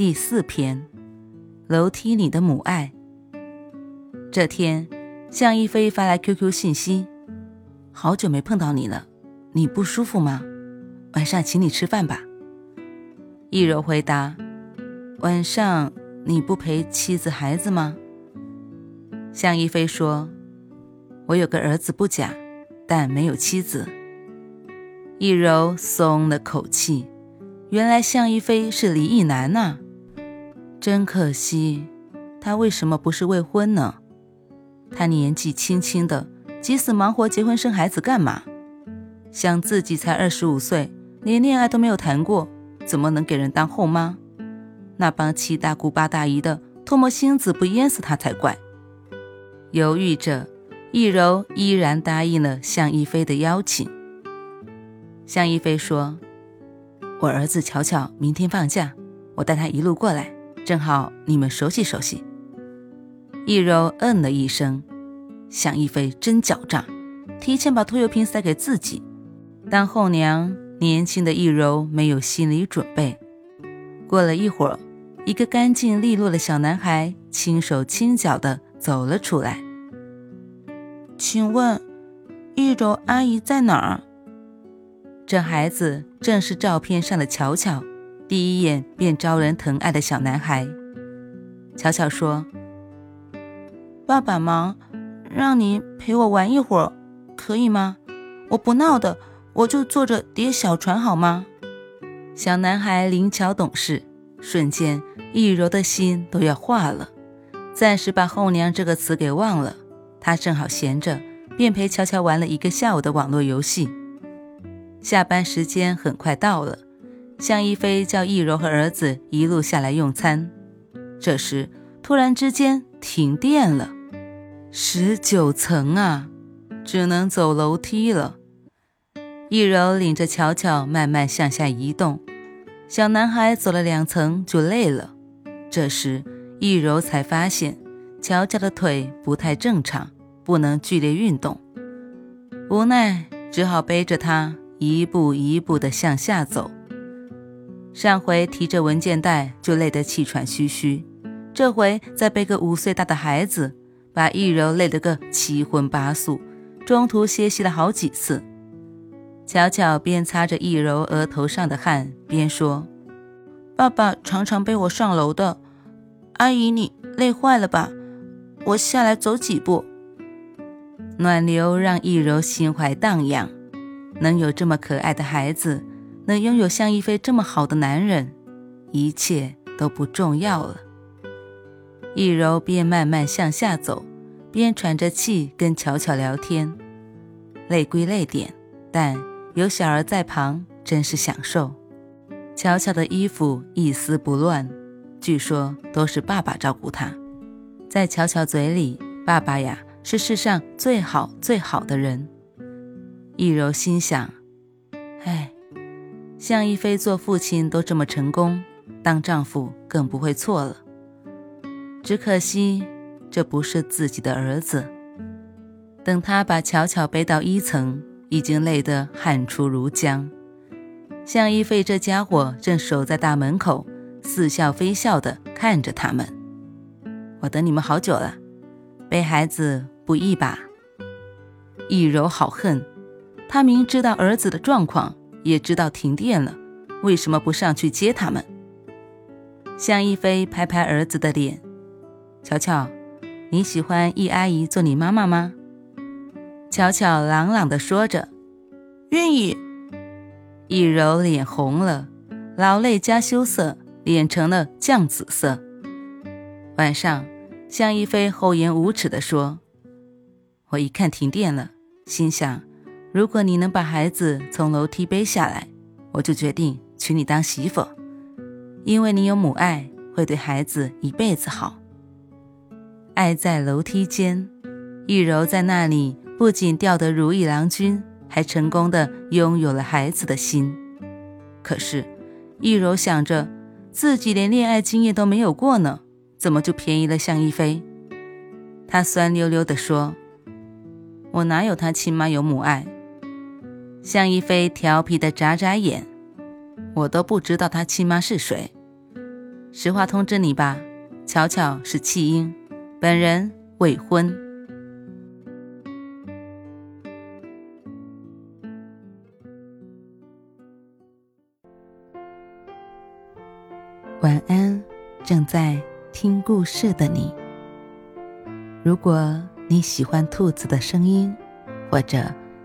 第四篇，楼梯里的母爱。这天，向一飞发来 QQ 信息：“好久没碰到你了，你不舒服吗？晚上请你吃饭吧。”易柔回答：“晚上你不陪妻子孩子吗？”向一飞说：“我有个儿子不假，但没有妻子。”易柔松了口气，原来向一飞是离异男呐。真可惜，他为什么不是未婚呢？他年纪轻轻的，急死忙活结婚生孩子干嘛？想自己才二十五岁，连恋爱都没有谈过，怎么能给人当后妈？那帮七大姑八大姨的唾沫星子不淹死他才怪。犹豫着，易柔依然答应了向一飞的邀请。向一飞说：“我儿子巧巧明天放假，我带他一路过来。”正好你们熟悉熟悉。易柔嗯了一声，向一飞真狡诈，提前把拖油瓶塞给自己。当后娘，年轻的易柔没有心理准备。过了一会儿，一个干净利落的小男孩轻手轻脚地走了出来。请问，易柔阿姨在哪儿？这孩子正是照片上的巧巧。第一眼便招人疼爱的小男孩，巧巧说：“爸爸忙，让你陪我玩一会儿，可以吗？我不闹的，我就坐着叠小船，好吗？”小男孩灵巧懂事，瞬间易柔的心都要化了，暂时把“后娘”这个词给忘了。他正好闲着，便陪巧巧玩了一个下午的网络游戏。下班时间很快到了。向一飞叫易柔和儿子一路下来用餐，这时突然之间停电了，十九层啊，只能走楼梯了。易柔领着巧巧慢慢向下移动，小男孩走了两层就累了。这时易柔才发现巧巧的腿不太正常，不能剧烈运动，无奈只好背着他一步一步地向下走。上回提着文件袋就累得气喘吁吁，这回再背个五岁大的孩子，把易柔累得个七荤八素，中途歇息了好几次。巧巧边擦着易柔额头上的汗，边说：“爸爸常常背我上楼的，阿姨你累坏了吧？我下来走几步。”暖流让易柔心怀荡漾，能有这么可爱的孩子。能拥有向一飞这么好的男人，一切都不重要了。易柔边慢慢向下走，边喘着气跟巧巧聊天。累归累点，但有小儿在旁，真是享受。巧巧的衣服一丝不乱，据说都是爸爸照顾她。在巧巧嘴里，爸爸呀是世上最好最好的人。易柔心想：向一飞做父亲都这么成功，当丈夫更不会错了。只可惜这不是自己的儿子。等他把巧巧背到一层，已经累得汗出如浆。向一飞这家伙正守在大门口，似笑非笑地看着他们。我等你们好久了，背孩子不易吧？易柔好恨，他明知道儿子的状况。也知道停电了，为什么不上去接他们？向一飞拍拍儿子的脸，巧巧，你喜欢易阿姨做你妈妈吗？巧巧朗朗地说着，愿意。易柔脸红了，老泪加羞涩，脸成了酱紫色。晚上，向一飞厚颜无耻地说：“我一看停电了，心想。”如果你能把孩子从楼梯背下来，我就决定娶你当媳妇，因为你有母爱，会对孩子一辈子好。爱在楼梯间，易柔在那里不仅钓得如意郎君，还成功的拥有了孩子的心。可是，易柔想着自己连恋爱经验都没有过呢，怎么就便宜了向一飞？她酸溜溜地说：“我哪有他亲妈有母爱？”向一飞调皮的眨眨眼：“我都不知道他亲妈是谁。实话通知你吧，巧巧是弃婴。”本人未婚。晚安，正在听故事的你。如果你喜欢兔子的声音，或者